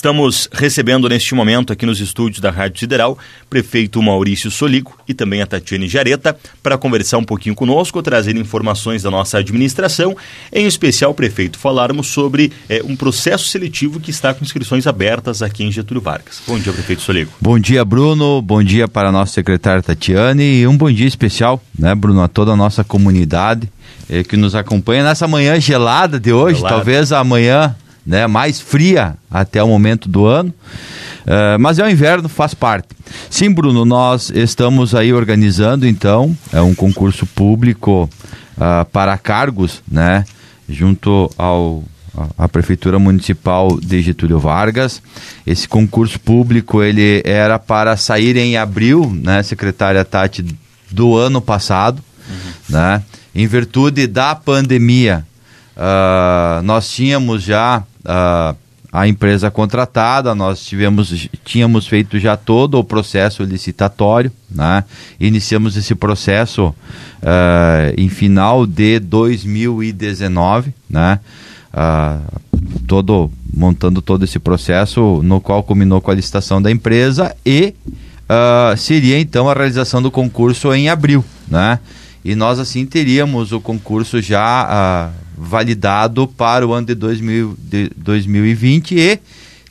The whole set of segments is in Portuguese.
Estamos recebendo neste momento aqui nos estúdios da Rádio Sideral prefeito Maurício Soligo e também a Tatiane Jareta para conversar um pouquinho conosco, trazer informações da nossa administração, em especial, prefeito, falarmos sobre é, um processo seletivo que está com inscrições abertas aqui em Getúlio Vargas. Bom dia, prefeito Soligo. Bom dia, Bruno. Bom dia para a nossa secretária Tatiane e um bom dia especial, né, Bruno, a toda a nossa comunidade eh, que nos acompanha nessa manhã gelada de hoje, gelada. talvez amanhã né, mais fria até o momento do ano. Uh, mas é o inverno, faz parte. Sim, Bruno, nós estamos aí organizando então é um concurso público uh, para cargos, né, junto ao a prefeitura municipal de Getúlio Vargas. Esse concurso público ele era para sair em abril, né, secretária Tati, do ano passado, uhum. né? Em virtude da pandemia, uh, nós tínhamos já uh, a empresa contratada, nós tivemos, tínhamos feito já todo o processo licitatório, né? iniciamos esse processo uh, em final de 2019, né? Uh, todo, montando todo esse processo, no qual culminou com a licitação da empresa e uh, seria então a realização do concurso em abril, né? E nós assim teríamos o concurso já validado para o ano de, 2000, de 2020 e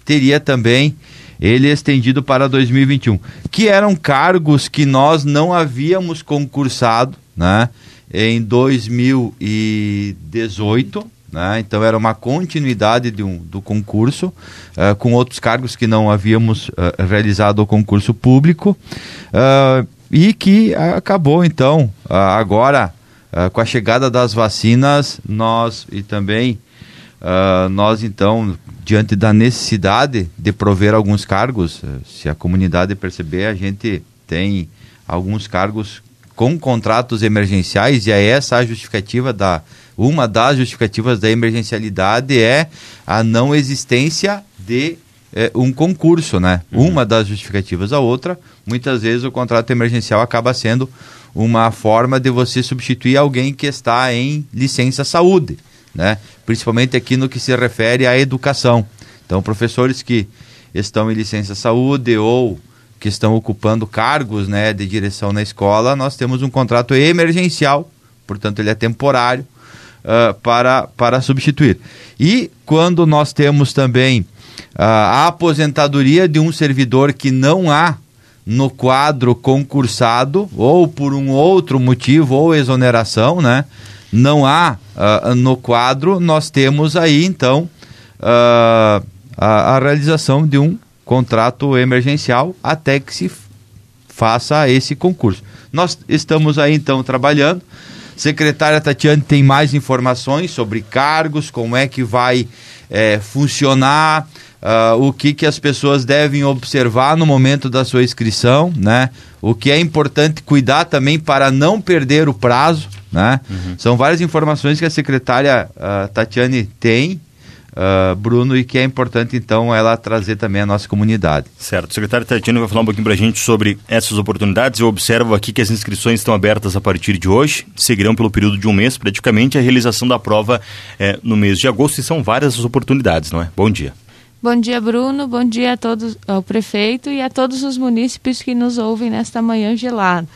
teria também ele estendido para 2021, que eram cargos que nós não havíamos concursado né, em 2018. Né, então era uma continuidade de um, do concurso, uh, com outros cargos que não havíamos uh, realizado o concurso público, uh, e que acabou então agora Uh, com a chegada das vacinas, nós e também uh, nós então, diante da necessidade de prover alguns cargos, uh, se a comunidade perceber, a gente tem alguns cargos com contratos emergenciais e é essa a justificativa da uma das justificativas da emergencialidade é a não existência de eh, um concurso, né? Uhum. Uma das justificativas, a outra, muitas vezes o contrato emergencial acaba sendo uma forma de você substituir alguém que está em licença saúde, né? principalmente aqui no que se refere à educação. Então, professores que estão em licença saúde ou que estão ocupando cargos né, de direção na escola, nós temos um contrato emergencial, portanto, ele é temporário, uh, para, para substituir. E quando nós temos também uh, a aposentadoria de um servidor que não há no quadro concursado, ou por um outro motivo, ou exoneração, né? Não há uh, no quadro, nós temos aí então uh, a, a, realização de um contrato emergencial até que se faça esse concurso. Nós estamos aí então trabalhando. Secretária Tatiane tem mais informações sobre cargos, como é que vai é, funcionar uh, o que, que as pessoas devem observar no momento da sua inscrição, né? O que é importante cuidar também para não perder o prazo, né? Uhum. São várias informações que a secretária uh, Tatiane tem, Uh, Bruno, e que é importante então ela trazer também a nossa comunidade. Certo. O secretário Tatiano vai falar um pouquinho para a gente sobre essas oportunidades. Eu observo aqui que as inscrições estão abertas a partir de hoje, seguirão pelo período de um mês, praticamente, a realização da prova é, no mês de agosto, e são várias as oportunidades, não é? Bom dia. Bom dia, Bruno. Bom dia a todos, ao prefeito e a todos os munícipes que nos ouvem nesta manhã gelada.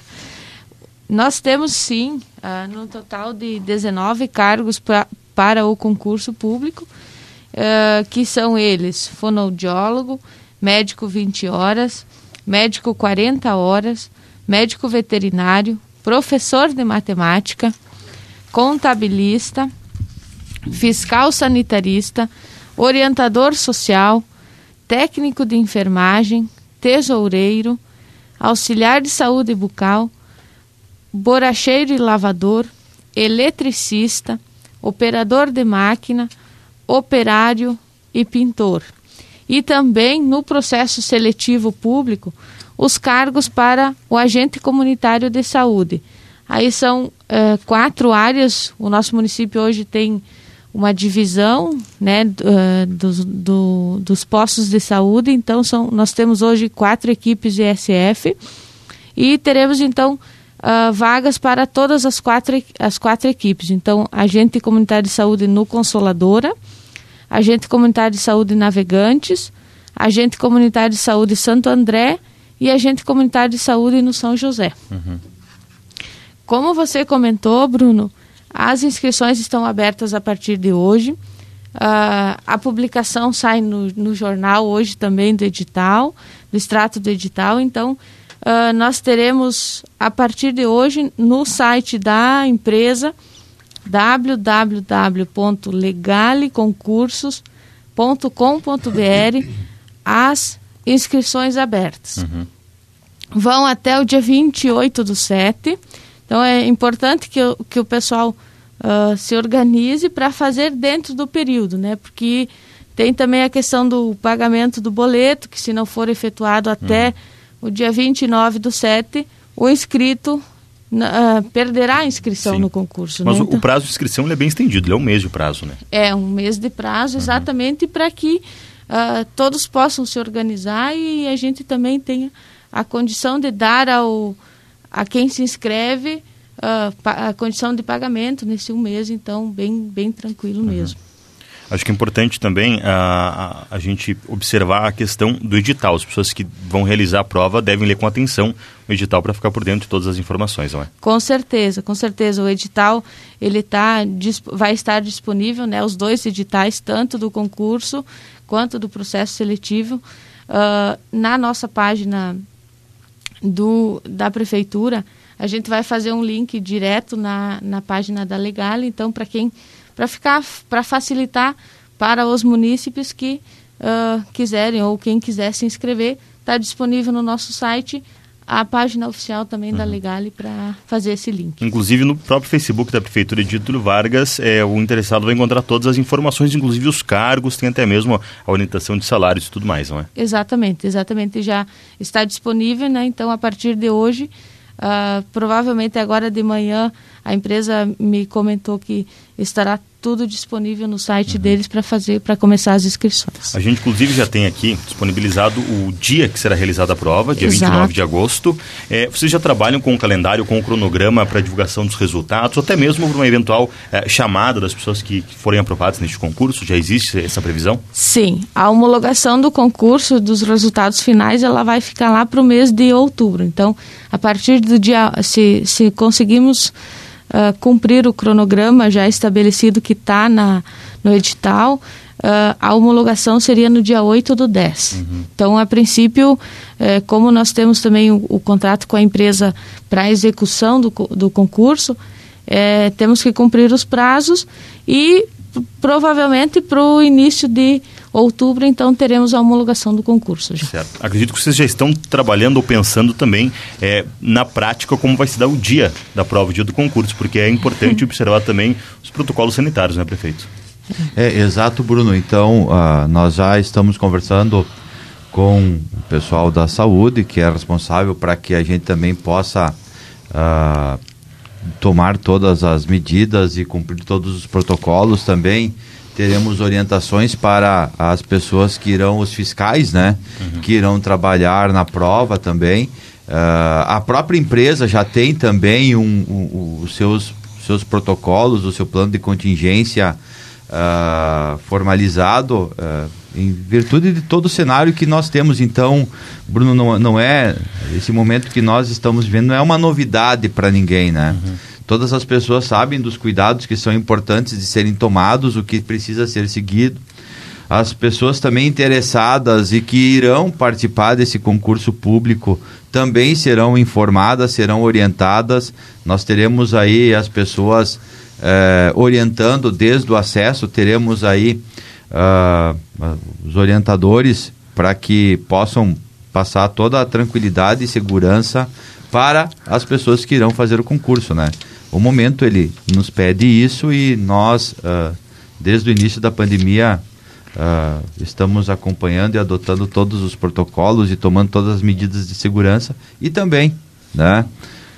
Nós temos sim, uh, no total de 19 cargos pra, para o concurso público, uh, que são eles: fonoaudiólogo, médico 20 horas, médico 40 horas, médico veterinário, professor de matemática, contabilista, fiscal sanitarista orientador social, técnico de enfermagem, tesoureiro, auxiliar de saúde bucal, boracheiro e lavador, eletricista, operador de máquina, operário e pintor. E também no processo seletivo público, os cargos para o agente comunitário de saúde. Aí são é, quatro áreas, o nosso município hoje tem uma divisão né, uh, dos, do, dos postos de saúde. Então, são, nós temos hoje quatro equipes de SF e teremos, então, uh, vagas para todas as quatro, as quatro equipes. Então, agente comunitário de saúde no Consoladora, agente comunitário de saúde Navegantes, agente comunitário de saúde Santo André e agente comunitário de saúde no São José. Uhum. Como você comentou, Bruno, as inscrições estão abertas a partir de hoje. Uh, a publicação sai no, no, jornal hoje também do edital, do extrato do edital. Então, uh, nós teremos a partir de hoje no site da empresa www.legaleconcursos.com.br as inscrições abertas. Uhum. Vão até o dia 28 do 7. Então é importante que, que o pessoal uh, se organize para fazer dentro do período, né? Porque tem também a questão do pagamento do boleto, que se não for efetuado até uhum. o dia 29 do 7, o inscrito uh, perderá a inscrição Sim. no concurso. Mas né? o, então, o prazo de inscrição é bem estendido, ele é um mês de prazo, né? É, um mês de prazo, uhum. exatamente, uhum. para que uh, todos possam se organizar e a gente também tenha a condição de dar ao, a quem se inscreve uh, a condição de pagamento nesse um mês, então bem, bem tranquilo uhum. mesmo. Acho que é importante também a, a, a, gente observar a questão do edital. As pessoas que vão realizar a prova devem ler com atenção o edital para ficar por dentro de todas as informações, não é? Com certeza, com certeza. O edital ele tá, vai estar disponível, né, os dois editais, tanto do concurso quanto do processo seletivo, uh, na nossa página do, da prefeitura. A gente vai fazer um link direto na, na página da Legal, então para quem para ficar para facilitar para os munícipes que uh, quiserem ou quem quiser se inscrever, está disponível no nosso site a página oficial também uhum. da Legale para fazer esse link. Inclusive no próprio Facebook da Prefeitura de Getúlio Vargas, é, o interessado vai encontrar todas as informações, inclusive os cargos, tem até mesmo a orientação de salários e tudo mais, não é? Exatamente, exatamente. Já está disponível, né? Então, a partir de hoje, uh, provavelmente agora de manhã, a empresa me comentou que estará tudo disponível no site uhum. deles para fazer, para começar as inscrições. A gente, inclusive, já tem aqui disponibilizado o dia que será realizada a prova, dia Exato. 29 de agosto. É, vocês já trabalham com o calendário, com o cronograma para divulgação dos resultados, até mesmo para uma eventual é, chamada das pessoas que, que forem aprovadas neste concurso? Já existe essa previsão? Sim. A homologação do concurso, dos resultados finais, ela vai ficar lá para o mês de outubro. Então, a partir do dia, se, se conseguimos uh, cumprir o cronograma já estabelecido que está no edital, uh, a homologação seria no dia 8 do 10. Uhum. Então, a princípio, eh, como nós temos também o, o contrato com a empresa para a execução do, do concurso, eh, temos que cumprir os prazos e provavelmente para o início de outubro, então, teremos a homologação do concurso. Já. Certo. Acredito que vocês já estão trabalhando ou pensando também é, na prática como vai se dar o dia da prova, o dia do concurso, porque é importante observar também os protocolos sanitários, né, prefeito? É, exato, Bruno. Então, uh, nós já estamos conversando com o pessoal da saúde, que é responsável para que a gente também possa uh, tomar todas as medidas e cumprir todos os protocolos também teremos orientações para as pessoas que irão, os fiscais, né? Uhum. Que irão trabalhar na prova também. Uh, a própria empresa já tem também um, um, os seus, seus protocolos, o seu plano de contingência uh, formalizado uh, em virtude de todo o cenário que nós temos. Então, Bruno, não, não é esse momento que nós estamos vivendo não é uma novidade para ninguém, né? Uhum Todas as pessoas sabem dos cuidados que são importantes de serem tomados, o que precisa ser seguido. As pessoas também interessadas e que irão participar desse concurso público também serão informadas, serão orientadas. Nós teremos aí as pessoas eh, orientando desde o acesso, teremos aí uh, os orientadores para que possam passar toda a tranquilidade e segurança para as pessoas que irão fazer o concurso, né? O momento ele nos pede isso e nós, uh, desde o início da pandemia, uh, estamos acompanhando e adotando todos os protocolos e tomando todas as medidas de segurança e também, né?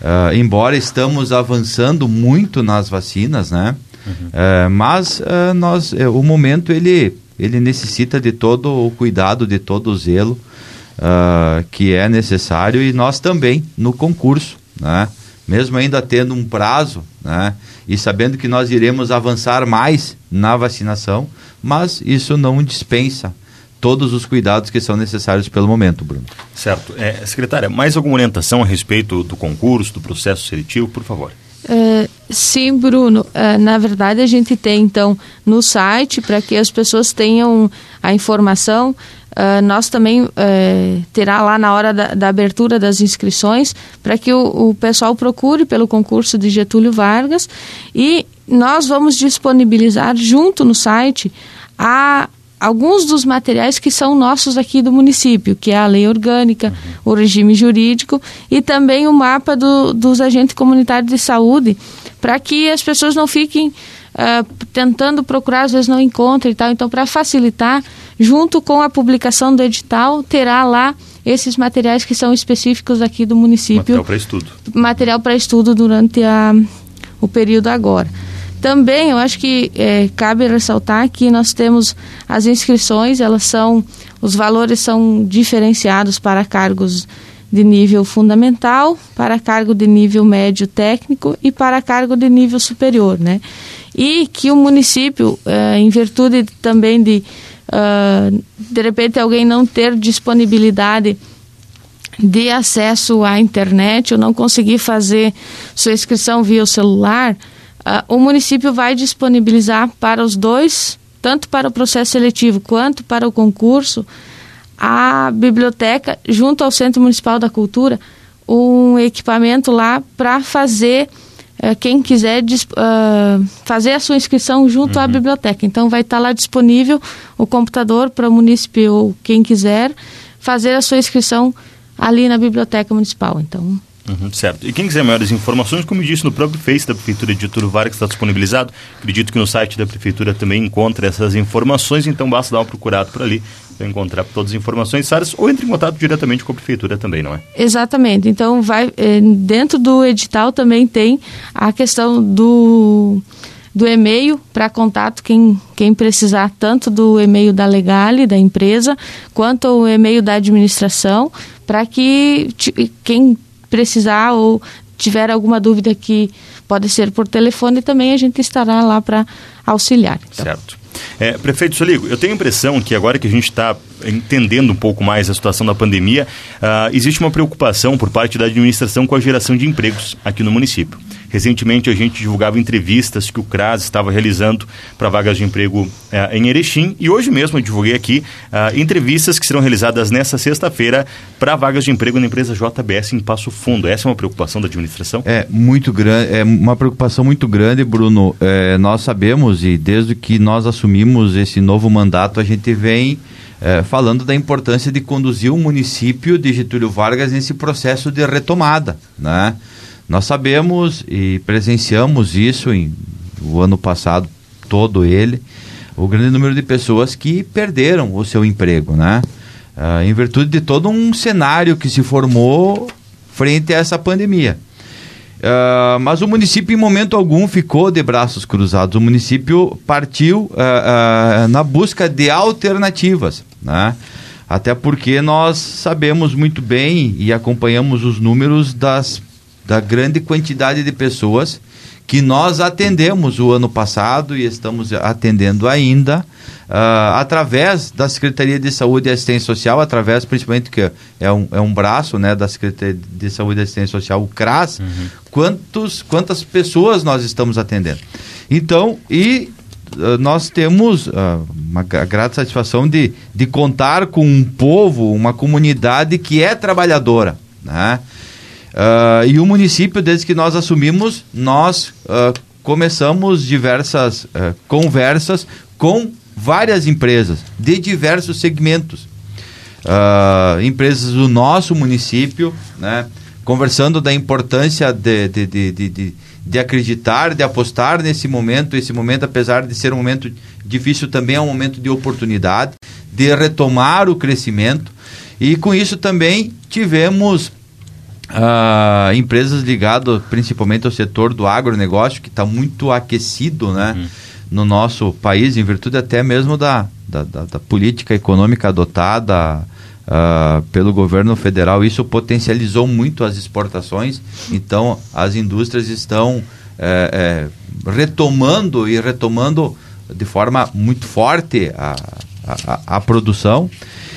Uh, embora estamos avançando muito nas vacinas, né? Uhum. mas nós, o momento ele, ele necessita de todo o cuidado, de todo o zelo que é necessário e nós também no concurso, né? Mesmo ainda tendo um prazo, né, e sabendo que nós iremos avançar mais na vacinação, mas isso não dispensa todos os cuidados que são necessários pelo momento, Bruno. Certo. É, secretária, mais alguma orientação a respeito do concurso, do processo seletivo, por favor? Uh, sim, Bruno. Uh, na verdade, a gente tem então no site para que as pessoas tenham a informação. Uh, nós também terá lá na hora da, da abertura das inscrições para que o, o, pessoal procure pelo concurso de Getúlio Vargas e nós vamos disponibilizar junto no site a alguns dos materiais que são nossos aqui do município, que é a lei orgânica, o regime jurídico e também o mapa do, dos agentes comunitários de saúde, para que as pessoas não fiquem uh, tentando procurar, às vezes não encontram e tal. Então, para facilitar, junto com a publicação do edital, terá lá esses materiais que são específicos aqui do município. Material para estudo. Material para estudo durante a, o período agora. Também eu acho que é, cabe ressaltar que nós temos as inscrições, elas são, os valores são diferenciados para cargos de nível fundamental, para cargo de nível médio técnico e para cargo de nível superior, né? E que o município, é, em virtude também de uh, de repente alguém não ter disponibilidade de acesso à internet ou não conseguir fazer sua inscrição via o celular, uh, o município vai disponibilizar para os dois, tanto para o processo seletivo quanto para o concurso, a biblioteca, junto ao Centro Municipal da Cultura, um equipamento lá para fazer quem quiser uh, fazer a sua inscrição junto uhum. à biblioteca. Então vai estar tá lá disponível o computador para o município ou quem quiser fazer a sua inscrição ali na biblioteca municipal. Então Uhum, certo. E quem quiser maiores informações, como disse, no próprio Face da Prefeitura de Getúlio Vargas está disponibilizado. Acredito que no site da Prefeitura também encontra essas informações, então basta dar uma procurada por ali para encontrar todas as informações necessárias ou entre em contato diretamente com a Prefeitura também, não é? Exatamente. Então, vai eh, dentro do edital também tem a questão do do e-mail para contato quem, quem precisar tanto do e-mail da Legale, da empresa, quanto o e-mail da administração, para que quem precisar ou tiver alguma dúvida que pode ser por telefone, também a gente estará lá para auxiliar. Então. Certo. É, prefeito Soligo, eu tenho a impressão que agora que a gente está entendendo um pouco mais a situação da pandemia, uh, existe uma preocupação por parte da administração com a geração de empregos aqui no município. Recentemente a gente divulgava entrevistas que o CRAS estava realizando para vagas de emprego uh, em Erechim e hoje mesmo eu divulguei aqui uh, entrevistas que serão realizadas nesta sexta-feira para vagas de emprego na empresa JBS em Passo Fundo. Essa é uma preocupação da administração? É muito grande, é uma preocupação muito grande, Bruno. É, nós sabemos e desde que nós assumimos esse novo mandato a gente vem é, falando da importância de conduzir o município de Getúlio Vargas nesse processo de retomada. Né? Nós sabemos e presenciamos isso em, o ano passado todo ele, o grande número de pessoas que perderam o seu emprego, né? Uh, em virtude de todo um cenário que se formou frente a essa pandemia. Uh, mas o município, em momento algum, ficou de braços cruzados. O município partiu uh, uh, na busca de alternativas. Né? Até porque nós sabemos muito bem e acompanhamos os números das, da grande quantidade de pessoas que nós atendemos o ano passado e estamos atendendo ainda uh, através da Secretaria de Saúde e Assistência Social, através principalmente que é um, é um braço né, da Secretaria de Saúde e Assistência Social, o CRAS, uhum. quantos, quantas pessoas nós estamos atendendo. Então, e uh, nós temos uh, uma grata satisfação de, de contar com um povo, uma comunidade que é trabalhadora, né? Uh, e o município, desde que nós assumimos, nós uh, começamos diversas uh, conversas com várias empresas de diversos segmentos. empresas do nosso município, né, conversando da importância de, de, de, de, de acreditar, de apostar nesse momento. Esse momento, apesar de ser um momento difícil, também é um momento de oportunidade, de retomar o crescimento. E com isso também tivemos Uh, empresas ligadas principalmente ao setor do agronegócio, que está muito aquecido né, uhum. no nosso país, em virtude até mesmo da, da, da, da política econômica adotada uh, pelo governo federal. Isso potencializou muito as exportações, então as indústrias estão é, é, retomando e retomando de forma muito forte a, a, a produção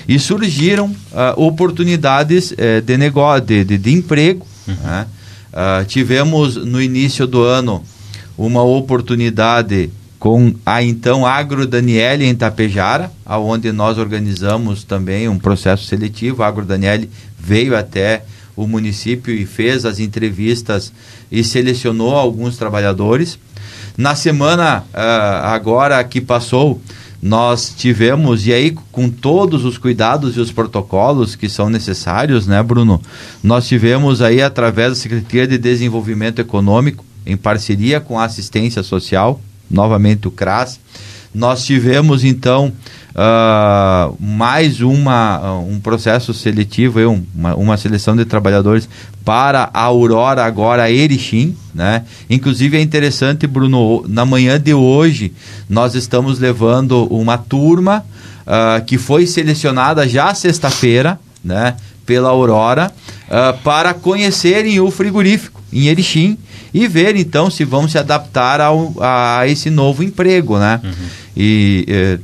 e surgiram uh, oportunidades uh, de negócio, de, de, de emprego. Uhum. Né? Uh, tivemos no início do ano uma oportunidade com a então Agro Daniele em Tapejara, aonde nós organizamos também um processo seletivo. A Agro Daniele veio até o município e fez as entrevistas e selecionou alguns trabalhadores. Na semana uh, agora que passou, nós tivemos, e aí com todos os cuidados e os protocolos que são necessários, né, Bruno? Nós tivemos aí, através da Secretaria de Desenvolvimento Econômico, em parceria com a assistência social, novamente o CRAS, nós tivemos então uh, mais uma, um processo seletivo, uma, uma seleção de trabalhadores para a Aurora agora Erechim, né? Inclusive é interessante, Bruno, na manhã de hoje nós estamos levando uma turma uh, que foi selecionada já sexta-feira, né? Pela Aurora, uh, para conhecerem o frigorífico em Erechim e ver então se vão se adaptar ao, a esse novo emprego, né? Uhum. E eh,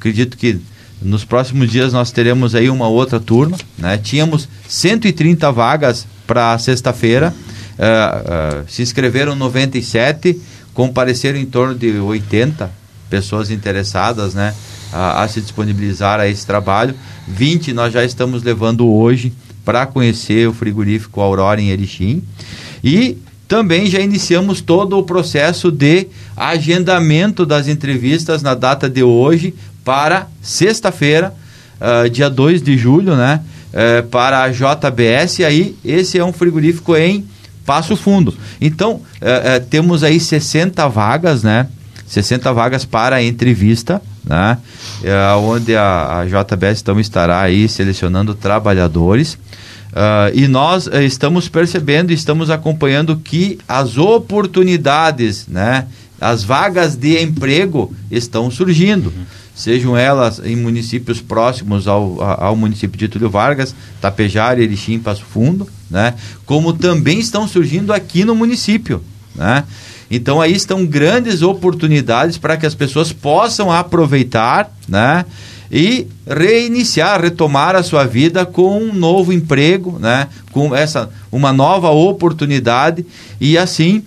acredito que nos próximos dias nós teremos aí uma outra turma, né? Tínhamos 130 vagas para sexta-feira, uh, uh, se inscreveram 97, compareceram em torno de 80 pessoas interessadas, né? A, se disponibilizar a esse trabalho. 20 nós já estamos levando hoje para conhecer o frigorífico Aurora em Erechim. E também já iniciamos todo o processo de agendamento das entrevistas na data de hoje para sexta-feira, uh, dia 2 de julho, né? Uh, para a JBS, aí esse é um frigorífico em Passo Fundo. Então, uh, temos aí 60 vagas, né? 60 vagas para a entrevista, né? onde a, a JBS então estará aí selecionando trabalhadores. Uh, e nós uh, estamos percebendo, estamos acompanhando que as oportunidades, né, as vagas de emprego estão surgindo. Uhum. Sejam elas em municípios próximos ao, ao município de Túlio Vargas, Tapejara, Erechim, Passo Fundo, né? como também estão surgindo aqui no município. Né? Então aí estão grandes oportunidades para que as pessoas possam aproveitar né? e reiniciar, retomar a sua vida com um novo emprego, né? com essa uma nova oportunidade e assim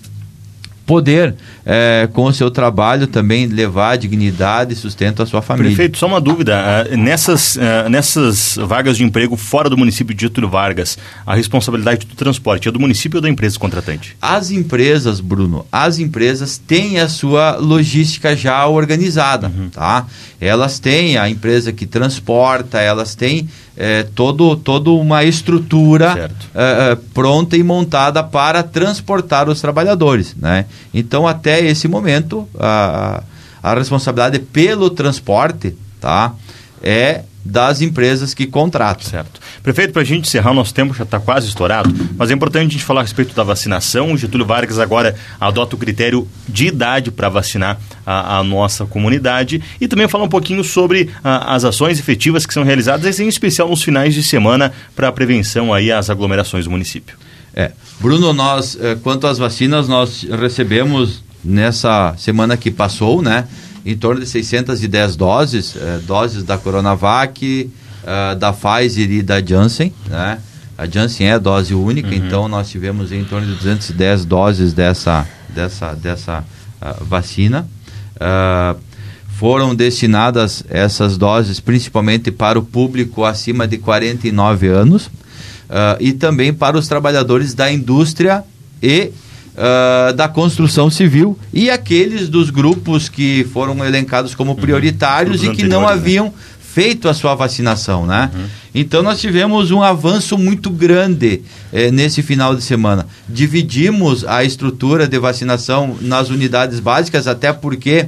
poder, é, com o seu trabalho, também levar dignidade e sustento à sua família. Prefeito, só uma dúvida. Uh, nessas, uh, nessas vagas de emprego fora do município de Getúlio Vargas, a responsabilidade do transporte é do município ou da empresa contratante? As empresas, Bruno, as empresas têm a sua logística já organizada, uhum. tá? Elas têm a empresa que transporta, elas têm é, todo, todo uma estrutura é, é, pronta e montada para transportar os trabalhadores. Né? Então, até esse momento, a, a responsabilidade pelo transporte tá, é das empresas que contratam. Certo. Prefeito, para a gente encerrar, o nosso tempo já está quase estourado, mas é importante a gente falar a respeito da vacinação. O Getúlio Vargas agora adota o critério de idade para vacinar a, a, nossa comunidade e também falar um pouquinho sobre a, as ações efetivas que são realizadas, em especial nos finais de semana, para a prevenção aí às aglomerações do município. É. Bruno, nós, eh, quanto às vacinas, nós recebemos nessa semana que passou, né? Em torno de 610 doses, eh, doses da Coronavac, eh, da Pfizer e da Janssen, né? A Janssen é dose única, uhum. então nós tivemos em torno de 210 doses dessa, dessa, dessa uh, vacina. Uh, foram destinadas essas doses principalmente para o público acima de 49 anos uh, e também para os trabalhadores da indústria e uh, da construção civil e aqueles dos grupos que foram elencados como uhum. prioritários uhum. e que não né? haviam né? feito a sua vacinação, né? Uhum. Então nós tivemos um avanço muito grande eh, nesse final de semana. Dividimos a estrutura de vacinação nas unidades básicas, até porque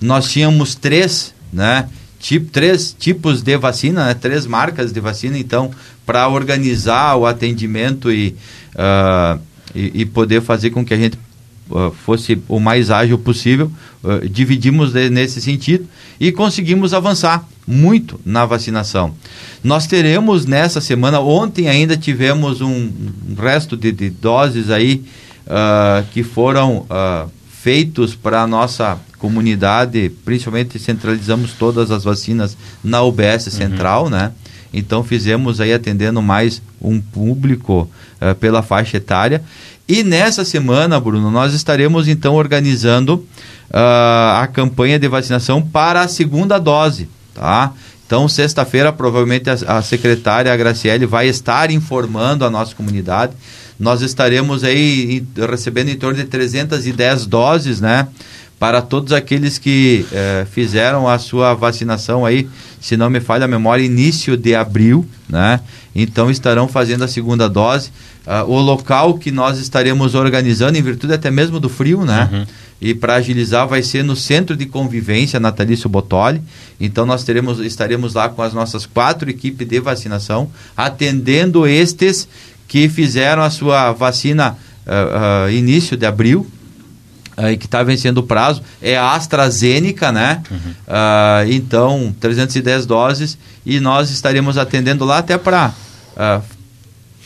nós tínhamos três, né? Tipo, três tipos de vacina, né? três marcas de vacina, então, para organizar o atendimento e uh, e, e poder fazer com que a gente uh, fosse o mais ágil possível. Uh, dividimos de, nesse sentido e conseguimos avançar muito na vacinação. Nós teremos nessa semana, ontem ainda tivemos um, um resto de, de, doses aí uh, que foram feitos para a nossa comunidade, principalmente centralizamos todas as vacinas na UBS Central, uhum. né? Então fizemos aí atendendo mais um público uh, pela faixa etária. E nessa semana, Bruno, nós estaremos então organizando uh, a campanha de vacinação para a segunda dose, tá? Então, sexta-feira, provavelmente a, a secretária a Graciele vai estar informando a nossa comunidade. Nós estaremos aí recebendo em torno de 310 doses, né? Para todos aqueles que eh, fizeram a sua vacinação aí, se não me falha a memória, início de abril, né? Então estarão fazendo a segunda dose. Uh, o local que nós estaremos organizando, em virtude até mesmo do frio, né? Uhum e para agilizar vai ser no Centro de Convivência Natalício Botoli. Então nós teremos, estaremos lá com as nossas quatro equipes de vacinação, atendendo estes que fizeram a sua vacina uh, uh, início de abril, uh, que está vencendo o prazo, é a AstraZeneca, né? Uhum. então, 310 doses, e nós estaremos atendendo lá até para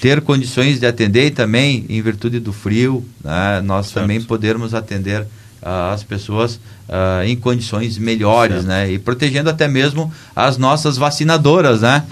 ter condições de atender e também, em virtude do frio, né, nós certo. também podermos atender as pessoas uh, em condições melhores, certo. né? E protegendo até mesmo as nossas vacinadoras, né?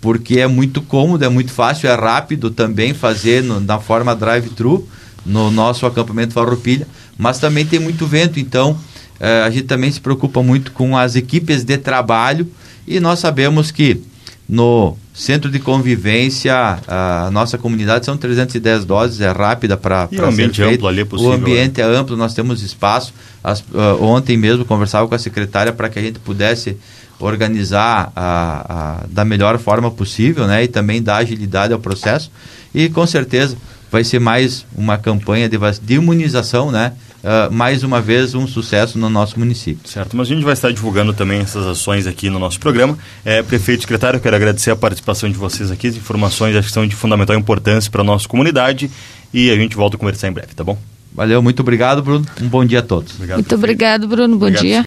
Porque é muito cômodo, é muito fácil, é rápido também fazer no, na forma drive-thru no nosso acampamento Farroupilha, mas também tem muito vento, então uh, a gente também se preocupa muito com as equipes de trabalho e nós sabemos que no centro de convivência, a nossa comunidade são 310 doses, é rápida para o ambiente é amplo ali é possível. O ambiente é amplo, nós temos espaço. As, uh, ontem mesmo conversava com a secretária para que a gente pudesse organizar a, a, da melhor forma possível, né? E também dar agilidade ao processo. E com certeza vai ser mais uma campanha de, de imunização, né? Uh, mais uma vez um sucesso no nosso município. Certo, mas a gente vai estar divulgando também essas ações aqui no nosso programa. É, prefeito, secretário, eu quero agradecer a participação de vocês aqui, as informações acho que são de fundamental importância para a nossa comunidade e a gente volta a conversar em breve, tá bom? Valeu, muito obrigado, Bruno. Um bom dia a todos. Obrigado, muito obrigado, Bruno. Bom obrigado. dia.